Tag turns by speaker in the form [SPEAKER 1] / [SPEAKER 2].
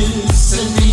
[SPEAKER 1] Feliz.